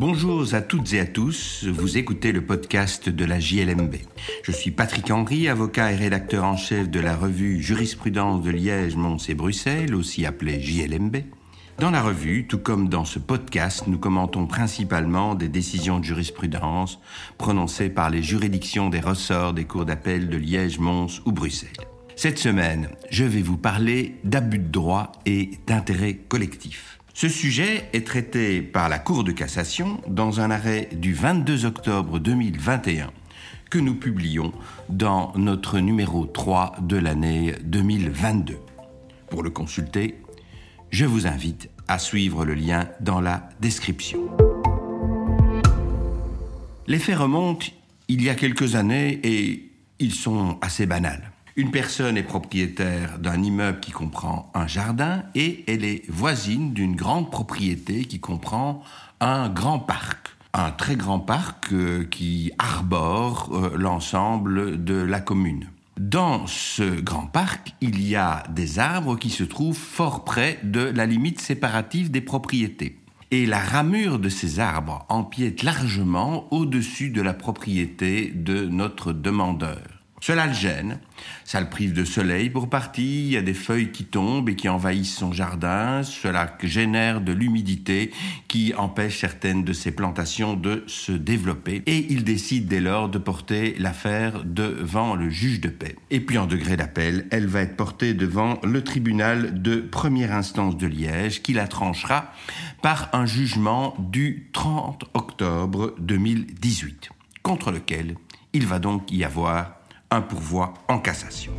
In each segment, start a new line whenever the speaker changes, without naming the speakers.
Bonjour à toutes et à tous, vous écoutez le podcast de la JLMB. Je suis Patrick Henry, avocat et rédacteur en chef de la revue Jurisprudence de Liège, Mons et Bruxelles, aussi appelée JLMB. Dans la revue, tout comme dans ce podcast, nous commentons principalement des décisions de jurisprudence prononcées par les juridictions des ressorts des cours d'appel de Liège, Mons ou Bruxelles. Cette semaine, je vais vous parler d'abus de droit et d'intérêt collectif. Ce sujet est traité par la Cour de cassation dans un arrêt du 22 octobre 2021 que nous publions dans notre numéro 3 de l'année 2022. Pour le consulter, je vous invite à suivre le lien dans la description. Les faits remontent il y a quelques années et ils sont assez banals. Une personne est propriétaire d'un immeuble qui comprend un jardin et elle est voisine d'une grande propriété qui comprend un grand parc. Un très grand parc euh, qui arbore euh, l'ensemble de la commune. Dans ce grand parc, il y a des arbres qui se trouvent fort près de la limite séparative des propriétés. Et la ramure de ces arbres empiète largement au-dessus de la propriété de notre demandeur. Cela le gêne, ça le prive de soleil pour partie, il y a des feuilles qui tombent et qui envahissent son jardin, cela génère de l'humidité qui empêche certaines de ses plantations de se développer. Et il décide dès lors de porter l'affaire devant le juge de paix. Et puis en degré d'appel, elle va être portée devant le tribunal de première instance de Liège qui la tranchera par un jugement du 30 octobre 2018 contre lequel il va donc y avoir un pourvoi en cassation.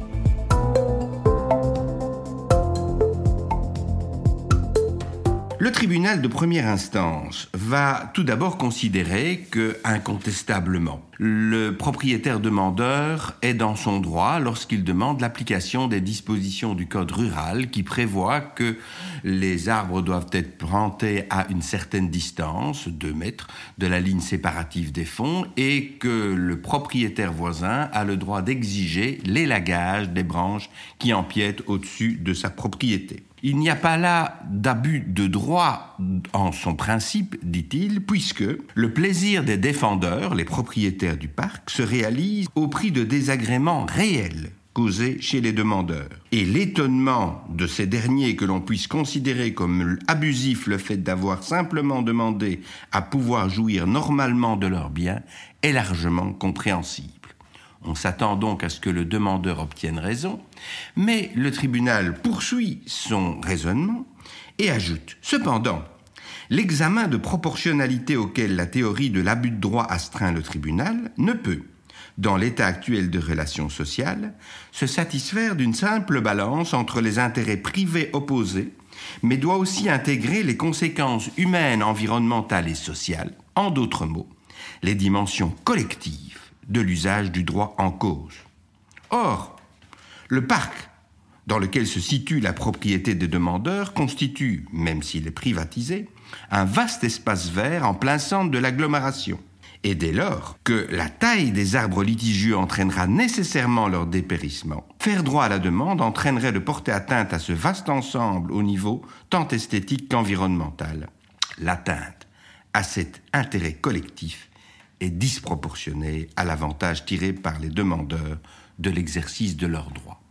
Le tribunal de première instance va tout d'abord considérer que, incontestablement, le propriétaire demandeur est dans son droit lorsqu'il demande l'application des dispositions du Code rural qui prévoit que les arbres doivent être plantés à une certaine distance, 2 mètres, de la ligne séparative des fonds et que le propriétaire voisin a le droit d'exiger l'élagage des branches qui empiètent au-dessus de sa propriété. Il n'y a pas là d'abus de droit en son principe, dit-il, puisque le plaisir des défendeurs, les propriétaires du parc, se réalise au prix de désagréments réels causés chez les demandeurs. Et l'étonnement de ces derniers que l'on puisse considérer comme abusif le fait d'avoir simplement demandé à pouvoir jouir normalement de leurs biens est largement compréhensible. On s'attend donc à ce que le demandeur obtienne raison, mais le tribunal poursuit son raisonnement et ajoute Cependant, l'examen de proportionnalité auquel la théorie de l'abus de droit astreint le tribunal ne peut, dans l'état actuel de relations sociales, se satisfaire d'une simple balance entre les intérêts privés opposés, mais doit aussi intégrer les conséquences humaines, environnementales et sociales, en d'autres mots, les dimensions collectives de l'usage du droit en cause. Or, le parc dans lequel se situe la propriété des demandeurs constitue, même s'il est privatisé, un vaste espace vert en plein centre de l'agglomération. Et dès lors que la taille des arbres litigieux entraînera nécessairement leur dépérissement, faire droit à la demande entraînerait de porter atteinte à ce vaste ensemble au niveau tant esthétique qu'environnemental. L'atteinte à cet intérêt collectif est disproportionnée à l'avantage tiré par les demandeurs de l'exercice de leurs droits.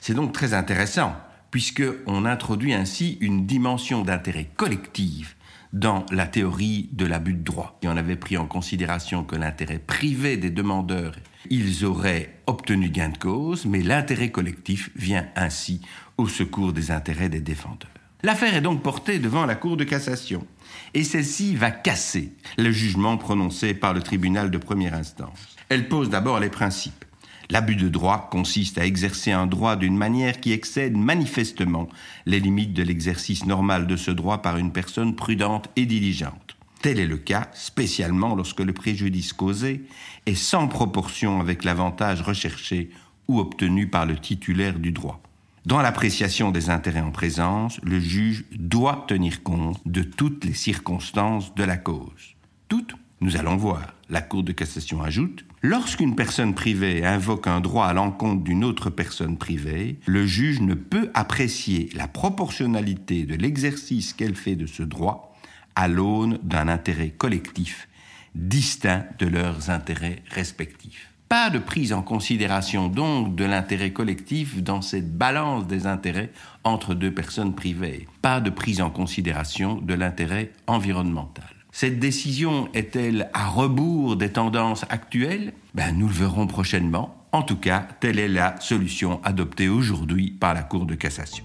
C'est donc très intéressant, puisqu'on introduit ainsi une dimension d'intérêt collectif dans la théorie de l'abus de droit. Et on avait pris en considération que l'intérêt privé des demandeurs, ils auraient obtenu gain de cause, mais l'intérêt collectif vient ainsi au secours des intérêts des défendeurs. L'affaire est donc portée devant la Cour de cassation et celle-ci va casser le jugement prononcé par le tribunal de première instance. Elle pose d'abord les principes. L'abus de droit consiste à exercer un droit d'une manière qui excède manifestement les limites de l'exercice normal de ce droit par une personne prudente et diligente. Tel est le cas, spécialement lorsque le préjudice causé est sans proportion avec l'avantage recherché ou obtenu par le titulaire du droit. Dans l'appréciation des intérêts en présence, le juge doit tenir compte de toutes les circonstances de la cause. Toutes, nous allons voir. La Cour de cassation ajoute, lorsqu'une personne privée invoque un droit à l'encontre d'une autre personne privée, le juge ne peut apprécier la proportionnalité de l'exercice qu'elle fait de ce droit à l'aune d'un intérêt collectif distinct de leurs intérêts respectifs. Pas de prise en considération donc de l'intérêt collectif dans cette balance des intérêts entre deux personnes privées. Pas de prise en considération de l'intérêt environnemental. Cette décision est-elle à rebours des tendances actuelles? Ben, Nous le verrons prochainement. En tout cas, telle est la solution adoptée aujourd'hui par la Cour de cassation.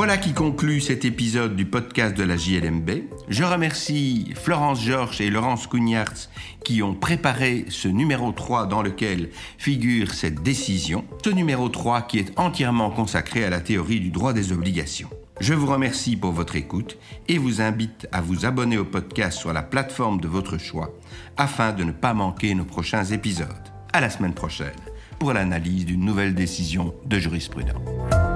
Voilà qui conclut cet épisode du podcast de la JLMB. Je remercie Florence Georges et Laurence Cougnartz qui ont préparé ce numéro 3 dans lequel figure cette décision. Ce numéro 3 qui est entièrement consacré à la théorie du droit des obligations. Je vous remercie pour votre écoute et vous invite à vous abonner au podcast sur la plateforme de votre choix afin de ne pas manquer nos prochains épisodes. À la semaine prochaine pour l'analyse d'une nouvelle décision de jurisprudence.